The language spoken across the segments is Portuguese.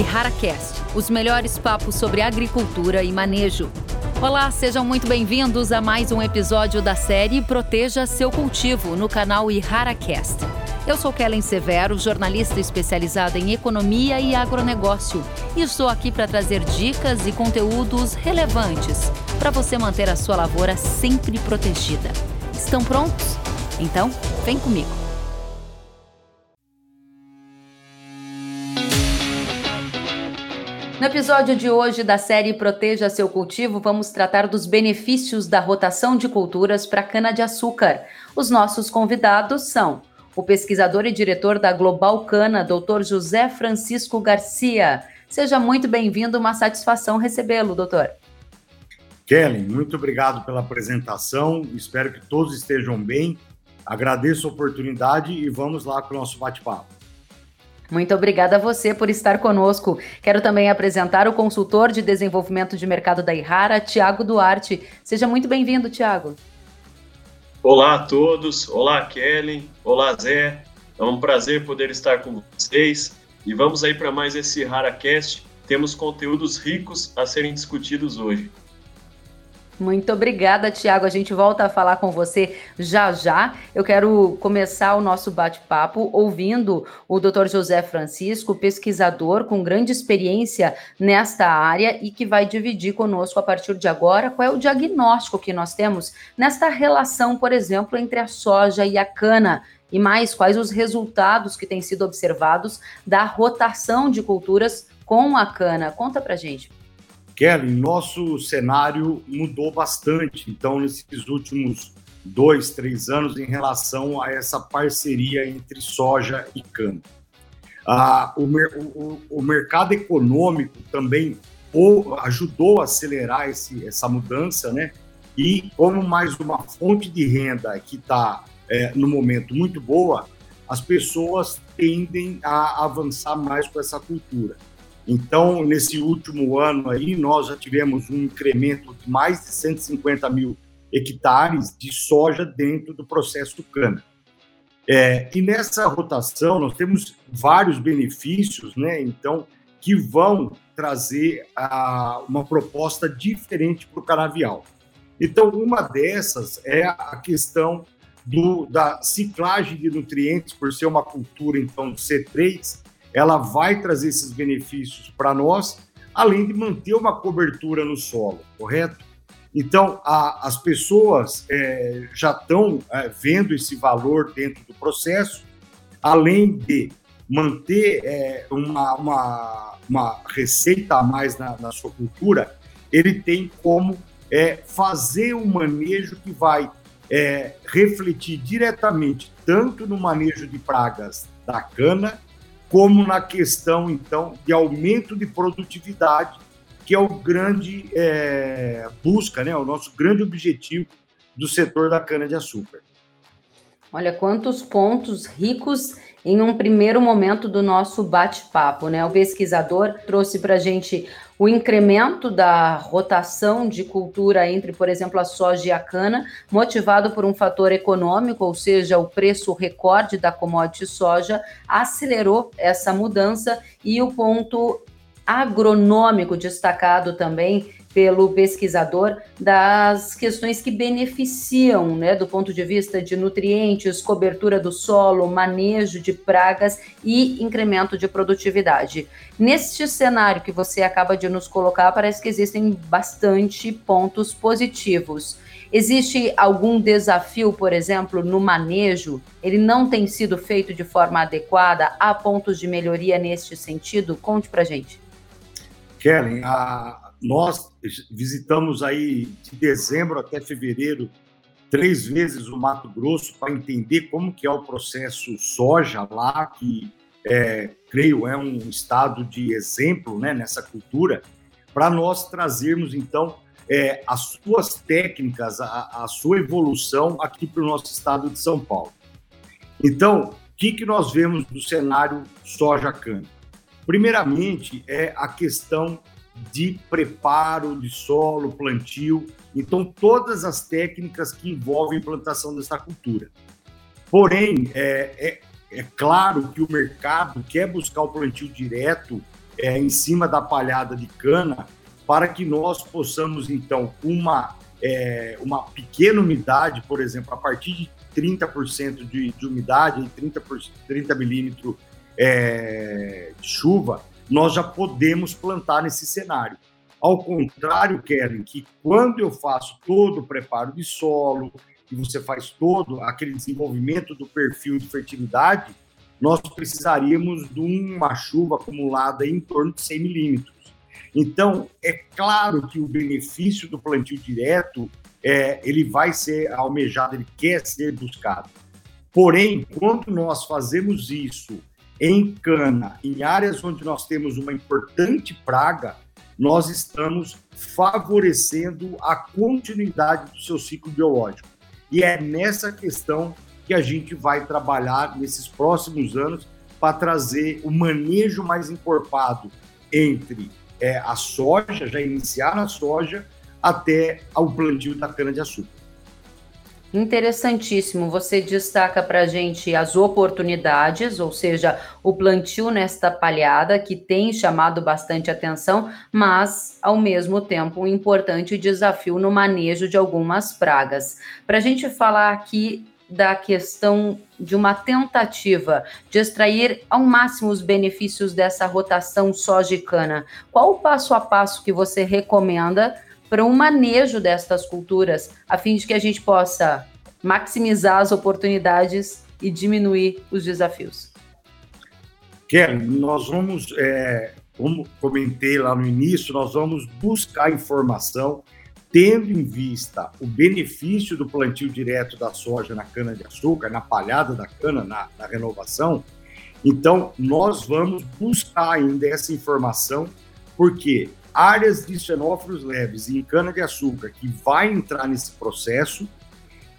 e HaraCast, os melhores papos sobre agricultura e manejo. Olá, sejam muito bem-vindos a mais um episódio da série Proteja Seu Cultivo no canal IharaCast. Eu sou Kellen Severo, jornalista especializada em economia e agronegócio, e estou aqui para trazer dicas e conteúdos relevantes para você manter a sua lavoura sempre protegida. Estão prontos? Então, vem comigo. No episódio de hoje da série Proteja Seu Cultivo, vamos tratar dos benefícios da rotação de culturas para cana-de-açúcar. Os nossos convidados são o pesquisador e diretor da Global Cana, Dr. José Francisco Garcia. Seja muito bem-vindo, uma satisfação recebê-lo, doutor. Kellen, muito obrigado pela apresentação, espero que todos estejam bem. Agradeço a oportunidade e vamos lá para o nosso bate-papo. Muito obrigada a você por estar conosco. Quero também apresentar o consultor de desenvolvimento de mercado da Irara, Tiago Duarte. Seja muito bem-vindo, Tiago. Olá a todos, olá Kelly, olá Zé. É um prazer poder estar com vocês e vamos aí para mais esse RaraCast. Temos conteúdos ricos a serem discutidos hoje. Muito obrigada, Tiago. A gente volta a falar com você já já. Eu quero começar o nosso bate-papo ouvindo o Dr. José Francisco, pesquisador com grande experiência nesta área e que vai dividir conosco a partir de agora qual é o diagnóstico que nós temos nesta relação, por exemplo, entre a soja e a cana. E mais, quais os resultados que têm sido observados da rotação de culturas com a cana? Conta pra gente. Kelly, nosso cenário mudou bastante, então, nesses últimos dois, três anos, em relação a essa parceria entre soja e cana. Ah, o, o, o, mercado econômico também ajudou a acelerar esse, essa mudança, né? E como mais uma fonte de renda que está é, no momento muito boa, as pessoas tendem a avançar mais com essa cultura. Então, nesse último ano aí, nós já tivemos um incremento de mais de 150 mil hectares de soja dentro do processo cana. É, e nessa rotação nós temos vários benefícios, né? Então, que vão trazer a, uma proposta diferente para o canavial. Então, uma dessas é a questão do, da ciclagem de nutrientes, por ser uma cultura então C3, ela vai trazer esses benefícios para nós, além de manter uma cobertura no solo, correto? Então, a, as pessoas é, já estão é, vendo esse valor dentro do processo, além de manter é, uma, uma, uma, receita a mais na, na, sua cultura, ele tem como é, fazer um manejo que vai é, refletir diretamente tanto no manejo de pragas da cana, como na questão, então, de aumento de produtividade, que é o grande é, busca, né, o nosso grande objetivo do setor da cana-de-açúcar. Olha quantos pontos ricos em um primeiro momento do nosso bate-papo, né? O pesquisador trouxe para a gente o incremento da rotação de cultura entre, por exemplo, a soja e a cana, motivado por um fator econômico, ou seja, o preço recorde da commodity soja, acelerou essa mudança. E o ponto agronômico destacado também pelo pesquisador das questões que beneficiam, né, do ponto de vista de nutrientes, cobertura do solo, manejo de pragas e incremento de produtividade. Neste cenário que você acaba de nos colocar, parece que existem bastante pontos positivos. Existe algum desafio, por exemplo, no manejo? Ele não tem sido feito de forma adequada? Há pontos de melhoria neste sentido? Conte para gente. Kellen, a, nós visitamos aí de dezembro até fevereiro três vezes o Mato Grosso para entender como que é o processo soja lá, que é, creio é um estado de exemplo né, nessa cultura, para nós trazermos então é, as suas técnicas, a, a sua evolução aqui para o nosso estado de São Paulo. Então, o que, que nós vemos do cenário soja-cana? Primeiramente, é a questão de preparo de solo, plantio, então todas as técnicas que envolvem plantação dessa cultura. Porém, é, é, é claro que o mercado quer buscar o plantio direto é, em cima da palhada de cana, para que nós possamos, então, uma, é, uma pequena umidade, por exemplo, a partir de 30% de, de umidade, 30, 30 milímetros é, de chuva, nós já podemos plantar nesse cenário. Ao contrário, Kellen, que quando eu faço todo o preparo de solo, e você faz todo aquele desenvolvimento do perfil de fertilidade, nós precisaríamos de uma chuva acumulada em torno de 100 milímetros. Então, é claro que o benefício do plantio direto é, ele vai ser almejado, ele quer ser buscado. Porém, quando nós fazemos isso em cana, em áreas onde nós temos uma importante praga, nós estamos favorecendo a continuidade do seu ciclo biológico. E é nessa questão que a gente vai trabalhar nesses próximos anos para trazer o manejo mais encorpado entre é, a soja, já iniciar a soja, até ao plantio da cana-de-açúcar. Interessantíssimo. Você destaca para a gente as oportunidades, ou seja, o plantio nesta palhada, que tem chamado bastante atenção, mas, ao mesmo tempo, um importante desafio no manejo de algumas pragas. Para a gente falar aqui da questão de uma tentativa de extrair ao máximo os benefícios dessa rotação soja e cana, qual o passo a passo que você recomenda? Para um manejo destas culturas, a fim de que a gente possa maximizar as oportunidades e diminuir os desafios. Kelly, nós vamos, é, como comentei lá no início, nós vamos buscar informação tendo em vista o benefício do plantio direto da soja na cana-de-açúcar, na palhada da cana, na, na renovação. Então, nós vamos buscar ainda essa informação, porque áreas de xenófilos leves em cana-de-açúcar que vai entrar nesse processo,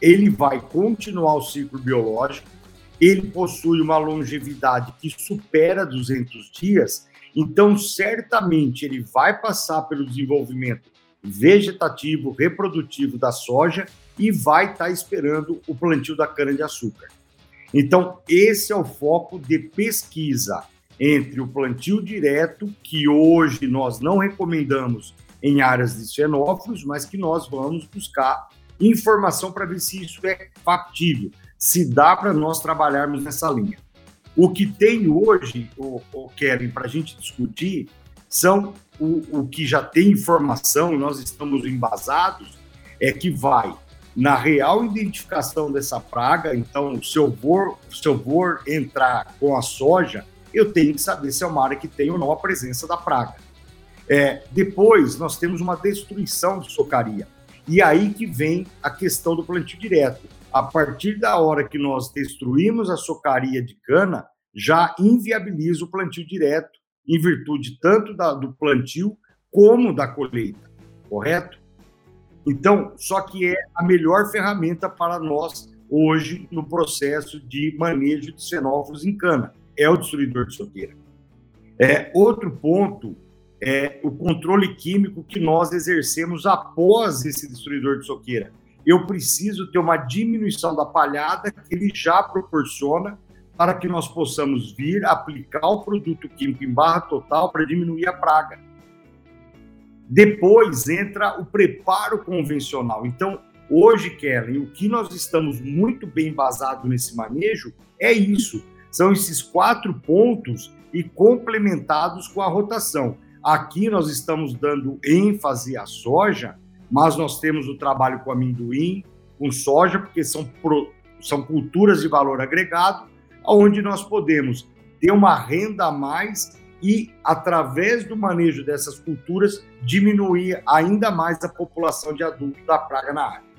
ele vai continuar o ciclo biológico, ele possui uma longevidade que supera 200 dias, então certamente ele vai passar pelo desenvolvimento vegetativo, reprodutivo da soja e vai estar tá esperando o plantio da cana-de-açúcar. Então, esse é o foco de pesquisa entre o plantio direto, que hoje nós não recomendamos em áreas de xenófilos, mas que nós vamos buscar informação para ver se isso é factível, se dá para nós trabalharmos nessa linha. O que tem hoje, o, o Kevin, para a gente discutir, são o, o que já tem informação, nós estamos embasados, é que vai na real identificação dessa praga. Então, se eu for, se eu for entrar com a soja, eu tenho que saber se é uma área que tem ou não a presença da praga. É, depois, nós temos uma destruição de socaria. E aí que vem a questão do plantio direto. A partir da hora que nós destruímos a socaria de cana, já inviabiliza o plantio direto, em virtude tanto da, do plantio como da colheita, correto? Então, só que é a melhor ferramenta para nós hoje no processo de manejo de xenófilos em cana é o destruidor de soqueira. É, outro ponto é o controle químico que nós exercemos após esse destruidor de soqueira. Eu preciso ter uma diminuição da palhada que ele já proporciona para que nós possamos vir aplicar o produto químico em barra total para diminuir a praga. Depois entra o preparo convencional. Então, hoje, Kellen, o que nós estamos muito bem embasado nesse manejo é isso. São esses quatro pontos e complementados com a rotação. Aqui nós estamos dando ênfase à soja, mas nós temos o trabalho com amendoim, com soja, porque são, pro, são culturas de valor agregado, onde nós podemos ter uma renda a mais e, através do manejo dessas culturas, diminuir ainda mais a população de adultos da praga na área.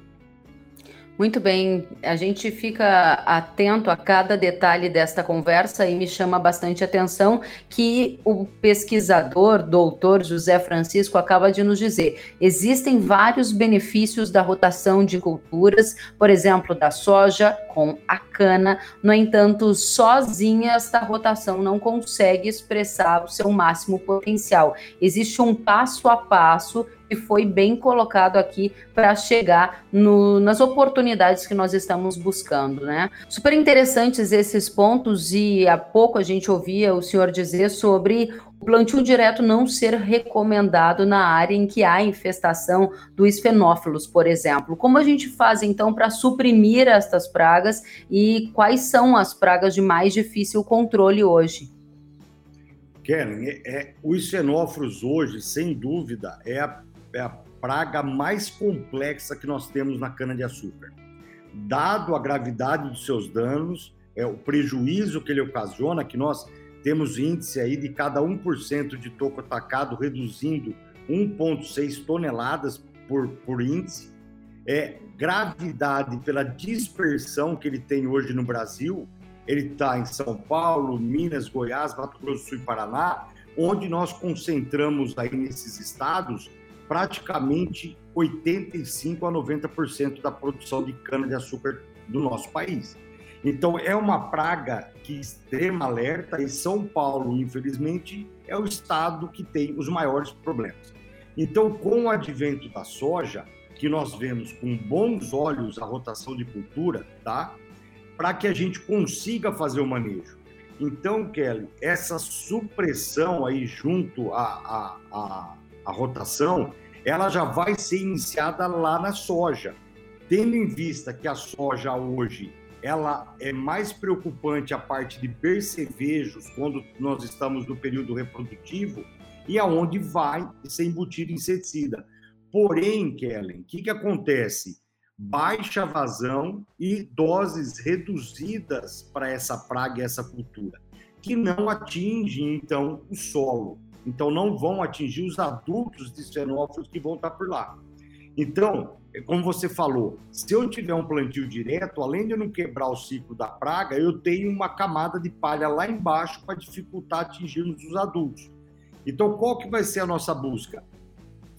Muito bem, a gente fica atento a cada detalhe desta conversa e me chama bastante atenção que o pesquisador, doutor José Francisco, acaba de nos dizer: existem vários benefícios da rotação de culturas, por exemplo, da soja com a cana. No entanto, sozinha esta rotação não consegue expressar o seu máximo potencial. Existe um passo a passo foi bem colocado aqui para chegar no, nas oportunidades que nós estamos buscando, né? Super interessantes esses pontos e há pouco a gente ouvia o senhor dizer sobre o plantio direto não ser recomendado na área em que há infestação dos fenófilos, por exemplo. Como a gente faz então para suprimir estas pragas e quais são as pragas de mais difícil controle hoje? Kellen, é, é, os fenófilos hoje, sem dúvida, é a, é a praga mais complexa que nós temos na cana-de-açúcar. Dado a gravidade dos seus danos, é, o prejuízo que ele ocasiona, que nós temos índice aí de cada 1% de toco atacado reduzindo 1,6 toneladas por, por índice. É gravidade pela dispersão que ele tem hoje no Brasil. Ele está em São Paulo, Minas, Goiás, Mato Grosso do Sul e Paraná, onde nós concentramos aí nesses estados praticamente 85 a 90% da produção de cana-de-açúcar do nosso país. Então, é uma praga que extrema alerta e São Paulo, infelizmente, é o estado que tem os maiores problemas. Então, com o advento da soja, que nós vemos com bons olhos a rotação de cultura, tá? Para que a gente consiga fazer o manejo. Então, Kelly, essa supressão aí junto à, à, à, à rotação, ela já vai ser iniciada lá na soja. Tendo em vista que a soja hoje ela é mais preocupante a parte de percevejos quando nós estamos no período reprodutivo e aonde vai ser embutido inseticida. Porém, Kellen, o que, que acontece? Baixa vazão e doses reduzidas para essa praga e essa cultura, que não atinge, então, o solo. Então, não vão atingir os adultos de xenófilos que vão estar por lá. Então, como você falou, se eu tiver um plantio direto, além de eu não quebrar o ciclo da praga, eu tenho uma camada de palha lá embaixo para dificultar atingirmos os adultos. Então, qual que vai ser a nossa busca?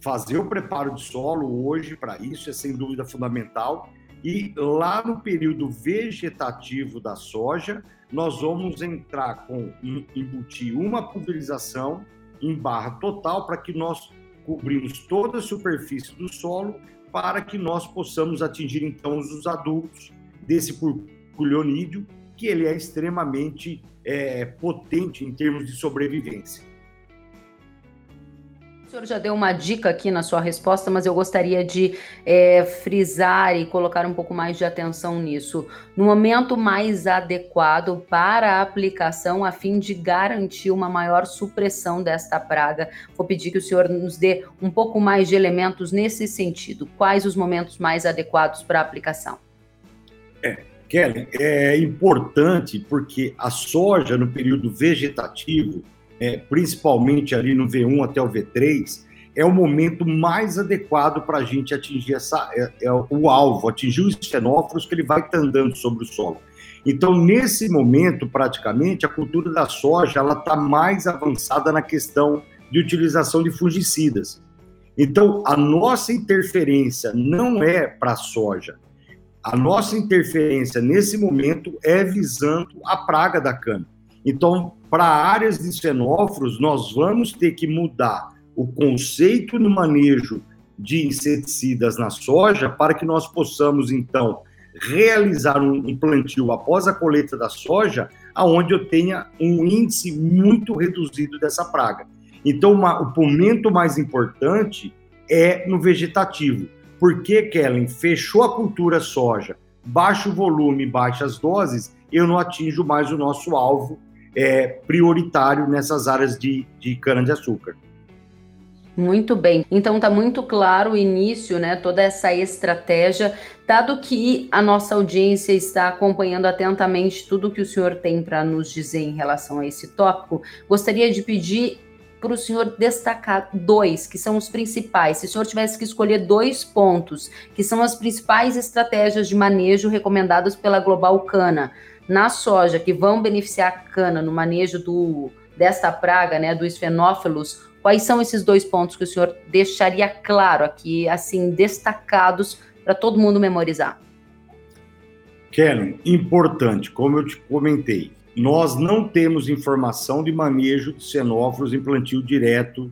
Fazer o preparo de solo hoje para isso é sem dúvida fundamental. E lá no período vegetativo da soja, nós vamos entrar com embutir uma pulverização em barra total para que nós cobrimos toda a superfície do solo para que nós possamos atingir então os adultos desse purpurionídeo, que ele é extremamente é, potente em termos de sobrevivência senhor já deu uma dica aqui na sua resposta, mas eu gostaria de é, frisar e colocar um pouco mais de atenção nisso. No momento mais adequado para a aplicação, a fim de garantir uma maior supressão desta praga, vou pedir que o senhor nos dê um pouco mais de elementos nesse sentido. Quais os momentos mais adequados para a aplicação? É, Kelly, é importante porque a soja no período vegetativo é, principalmente ali no V1 até o V3, é o momento mais adequado para a gente atingir essa, é, é, o alvo, atingir os xenóforos que ele vai andando sobre o solo. Então, nesse momento, praticamente, a cultura da soja ela está mais avançada na questão de utilização de fungicidas. Então, a nossa interferência não é para a soja. A nossa interferência nesse momento é visando a praga da cana. Então, para áreas de xenóforos, nós vamos ter que mudar o conceito no manejo de inseticidas na soja para que nós possamos, então, realizar um plantio após a colheita da soja, aonde eu tenha um índice muito reduzido dessa praga. Então, uma, o momento mais importante é no vegetativo. Porque, Kellen, fechou a cultura soja, baixo volume, baixas doses, eu não atinjo mais o nosso alvo é, prioritário nessas áreas de, de cana-de-açúcar. Muito bem. Então está muito claro o início, né? Toda essa estratégia, dado que a nossa audiência está acompanhando atentamente tudo que o senhor tem para nos dizer em relação a esse tópico, gostaria de pedir para o senhor destacar dois, que são os principais. Se o senhor tivesse que escolher dois pontos, que são as principais estratégias de manejo recomendadas pela Global Cana, na soja que vão beneficiar a cana no manejo do, desta praga, né, dos fenófilos, quais são esses dois pontos que o senhor deixaria claro aqui, assim, destacados para todo mundo memorizar? Kellen, importante, como eu te comentei, nós não temos informação de manejo de xenófilos em plantio direto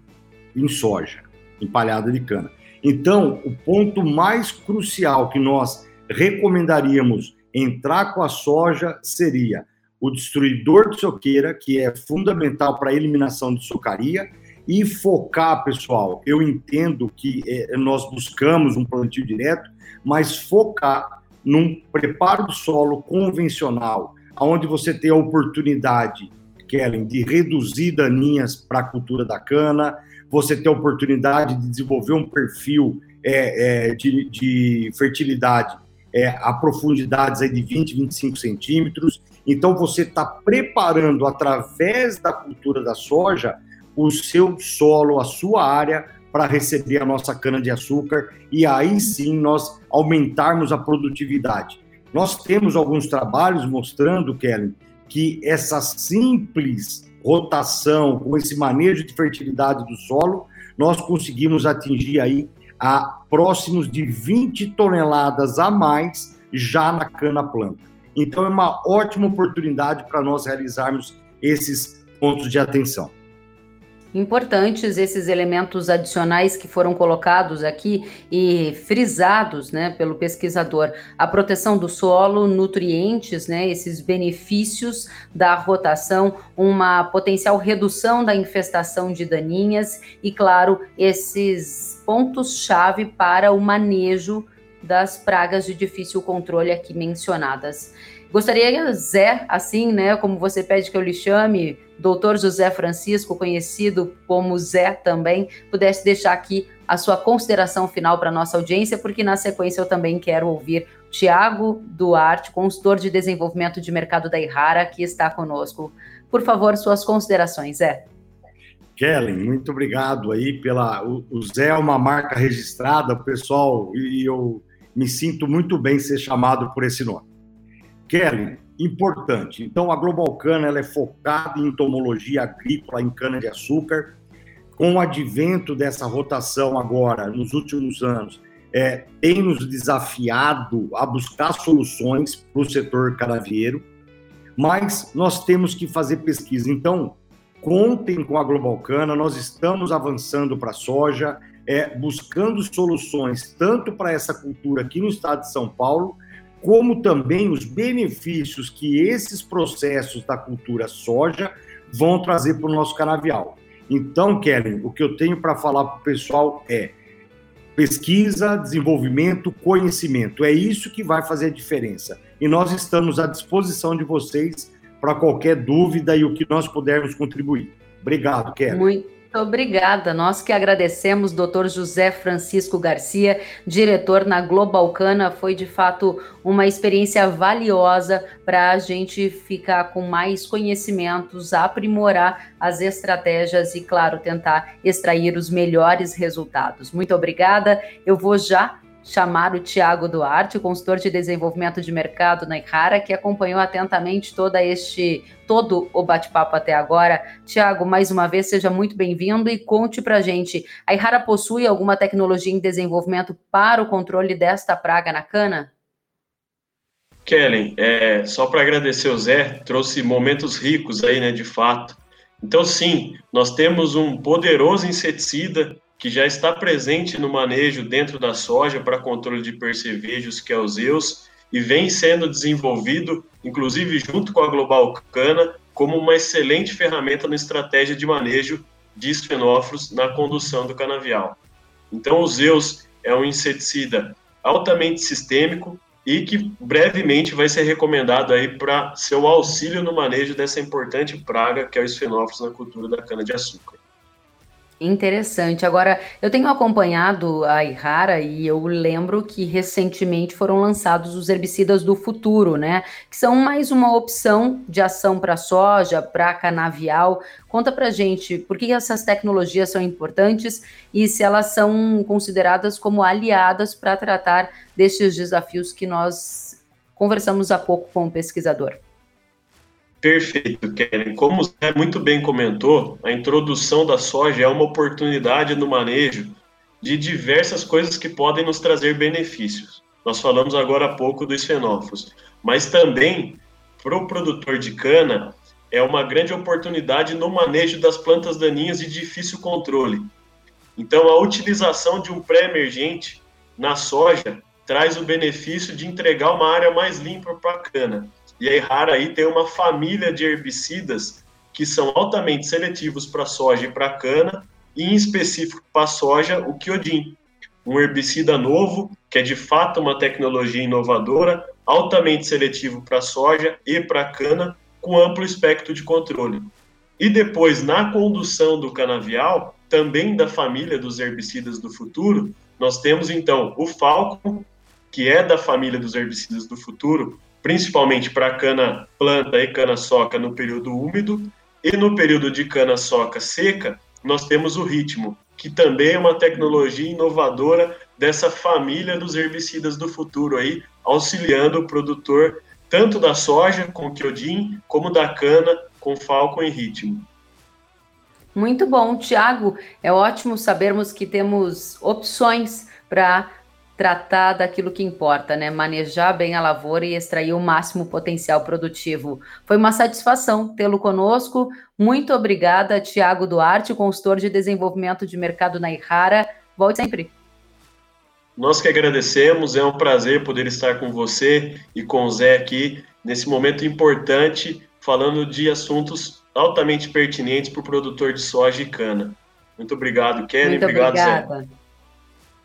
em soja. empalhada de cana. Então, o ponto mais crucial que nós recomendaríamos entrar com a soja seria o destruidor de soqueira, que é fundamental para a eliminação de socaria, e focar, pessoal. Eu entendo que é, nós buscamos um plantio direto, mas focar num preparo do solo convencional, onde você tem a oportunidade, Kellen, de reduzir daninhas para a cultura da cana, você tem a oportunidade de desenvolver um perfil é, é, de, de, fertilidade é, a profundidades aí de 20, 25 centímetros. Então, você está preparando, através da cultura da soja, o seu solo, a sua área, para receber a nossa cana-de-açúcar e aí sim nós aumentarmos a produtividade. Nós temos alguns trabalhos mostrando, Kelly, que essa simples rotação, com esse manejo de fertilidade do solo, nós conseguimos atingir aí a próximos de 20 toneladas a mais já na cana planta. Então é uma ótima oportunidade para nós realizarmos esses pontos de atenção importantes esses elementos adicionais que foram colocados aqui e frisados, né, pelo pesquisador, a proteção do solo, nutrientes, né, esses benefícios da rotação, uma potencial redução da infestação de daninhas e, claro, esses pontos-chave para o manejo das pragas de difícil controle aqui mencionadas. Gostaria, Zé, assim, né, como você pede que eu lhe chame, doutor José Francisco, conhecido como Zé também, pudesse deixar aqui a sua consideração final para a nossa audiência, porque na sequência eu também quero ouvir Tiago Duarte, consultor de desenvolvimento de mercado da Irrara, que está conosco. Por favor, suas considerações, Zé. Kellen, muito obrigado aí pela. O Zé é uma marca registrada, pessoal, e eu me sinto muito bem ser chamado por esse nome. Kelly, importante. Então, a Global Cana ela é focada em entomologia agrícola, em cana-de-açúcar. Com o advento dessa rotação agora, nos últimos anos, é, tem nos desafiado a buscar soluções para o setor canavieiro, mas nós temos que fazer pesquisa. Então, contem com a Global Cana, nós estamos avançando para a soja, é, buscando soluções tanto para essa cultura aqui no estado de São Paulo, como também os benefícios que esses processos da cultura soja vão trazer para o nosso canavial. Então, Kellen, o que eu tenho para falar para o pessoal é pesquisa, desenvolvimento, conhecimento. É isso que vai fazer a diferença. E nós estamos à disposição de vocês para qualquer dúvida e o que nós pudermos contribuir. Obrigado, Kellen. Muito muito obrigada. Nós que agradecemos, doutor José Francisco Garcia, diretor na Globalcana. Foi de fato uma experiência valiosa para a gente ficar com mais conhecimentos, aprimorar as estratégias e, claro, tentar extrair os melhores resultados. Muito obrigada. Eu vou já chamar o Tiago Duarte, consultor de desenvolvimento de mercado na Ihara, que acompanhou atentamente todo este todo o bate-papo até agora. Tiago, mais uma vez, seja muito bem-vindo e conte para gente, a Ihara possui alguma tecnologia em desenvolvimento para o controle desta praga na cana? Kellen, é, só para agradecer o Zé, trouxe momentos ricos aí, né, de fato. Então, sim, nós temos um poderoso inseticida que já está presente no manejo dentro da soja para controle de percevejos, que é o Zeus, e vem sendo desenvolvido, inclusive junto com a Global Cana, como uma excelente ferramenta na estratégia de manejo de esfenófilos na condução do canavial. Então, o Zeus é um inseticida altamente sistêmico e que brevemente vai ser recomendado aí para seu auxílio no manejo dessa importante praga que é o esfenófilos na cultura da cana-de-açúcar. Interessante. Agora, eu tenho acompanhado a Ihara e eu lembro que recentemente foram lançados os herbicidas do futuro, né? Que são mais uma opção de ação para soja, para canavial. Conta pra gente por que essas tecnologias são importantes e se elas são consideradas como aliadas para tratar destes desafios que nós conversamos há pouco com o pesquisador. Perfeito, Kellen. Como o Zé muito bem comentou, a introdução da soja é uma oportunidade no manejo de diversas coisas que podem nos trazer benefícios. Nós falamos agora há pouco dos fenófilos, mas também para o produtor de cana é uma grande oportunidade no manejo das plantas daninhas de difícil controle. Então, a utilização de um pré-emergente na soja traz o benefício de entregar uma área mais limpa para a cana. E a Errara aí tem uma família de herbicidas que são altamente seletivos para soja e para cana, e em específico para soja, o Quiodin, um herbicida novo, que é de fato uma tecnologia inovadora, altamente seletivo para soja e para cana, com amplo espectro de controle. E depois, na condução do canavial, também da família dos herbicidas do futuro, nós temos então o Falcon, que é da família dos herbicidas do futuro, principalmente para cana planta e cana soca no período úmido, e no período de cana soca seca, nós temos o ritmo, que também é uma tecnologia inovadora dessa família dos herbicidas do futuro aí, auxiliando o produtor tanto da soja com Kyodin, como da cana com Falcon e ritmo. Muito bom, Tiago. É ótimo sabermos que temos opções para tratar daquilo que importa, né? Manejar bem a lavoura e extrair o máximo potencial produtivo. Foi uma satisfação tê-lo conosco. Muito obrigada, Tiago Duarte, consultor de desenvolvimento de mercado na Ihara. Volte sempre. Nós que agradecemos, é um prazer poder estar com você e com o Zé aqui nesse momento importante, falando de assuntos altamente pertinentes para o produtor de soja e cana. Muito obrigado, Kelly. Muito obrigado, obrigada. Zé.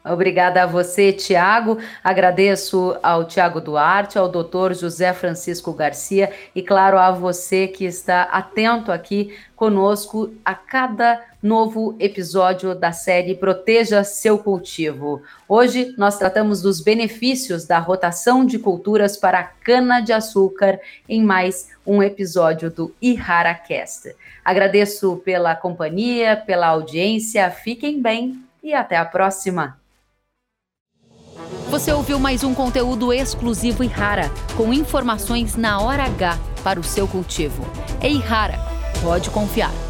Obrigada a você, Tiago. Agradeço ao Tiago Duarte, ao doutor José Francisco Garcia e, claro, a você que está atento aqui conosco a cada novo episódio da série Proteja Seu Cultivo. Hoje nós tratamos dos benefícios da rotação de culturas para cana-de-açúcar em mais um episódio do IharaCast. Agradeço pela companhia, pela audiência, fiquem bem e até a próxima. Você ouviu mais um conteúdo exclusivo e rara, com informações na hora H para o seu cultivo. É Rara, pode confiar.